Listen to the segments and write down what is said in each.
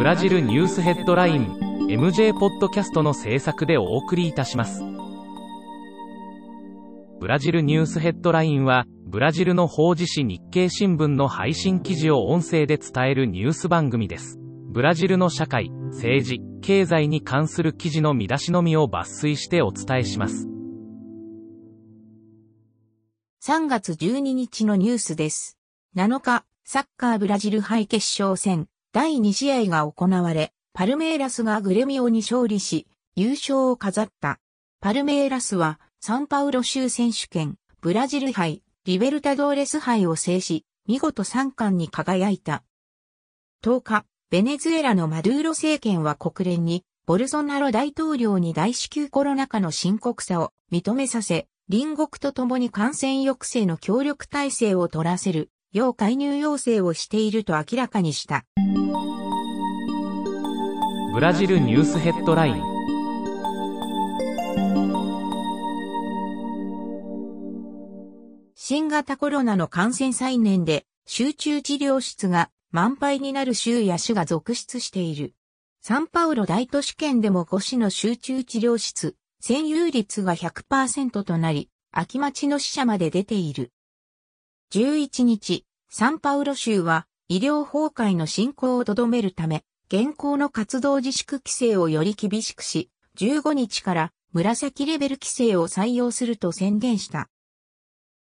ブラジルニュースヘッドライン MJ ポッドキャストの制作でお送りいたします。ブラジルニュースヘッドラインは、ブラジルの法事紙日経新聞の配信記事を音声で伝えるニュース番組です。ブラジルの社会、政治、経済に関する記事の見出しのみを抜粋してお伝えします。3月12日のニュースです。7日、サッカーブラジル杯決勝戦、第2試合が行われ、パルメーラスがグレミオに勝利し、優勝を飾った。パルメーラスは、サンパウロ州選手権、ブラジル杯、リベルタドーレス杯を制し、見事3冠に輝いた。10日、ベネズエラのマドゥーロ政権は国連に、ボルソナロ大統領に大至急コロナ禍の深刻さを認めさせ、隣国と共に感染抑制の協力体制を取らせる、要介入要請をしていると明らかにした。ブラジルニュースヘッドライン新型コロナの感染再燃で集中治療室が満杯になる州や市が続出している。サンパウロ大都市圏でも5市の集中治療室、占有率が100%となり、秋町の死者まで出ている。11日、サンパウロ州は医療崩壊の進行をとどめるため、現行の活動自粛規制をより厳しくし、15日から紫レベル規制を採用すると宣言した。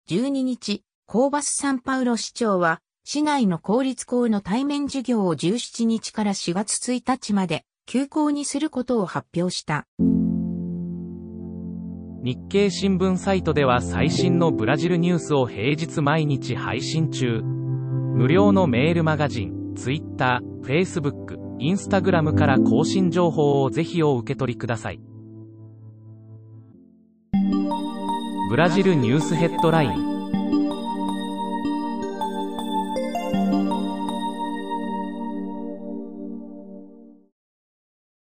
12日、コーバスサンパウロ市長は市内の公立校の対面授業を17日から4月1日まで休校にすることを発表した。日経新聞サイトでは最新のブラジルニュースを平日毎日配信中。無料のメールマガジン、Twitter、Facebook、Instagram から更新情報をぜひお受け取りください。ブラジルニュースヘッドライン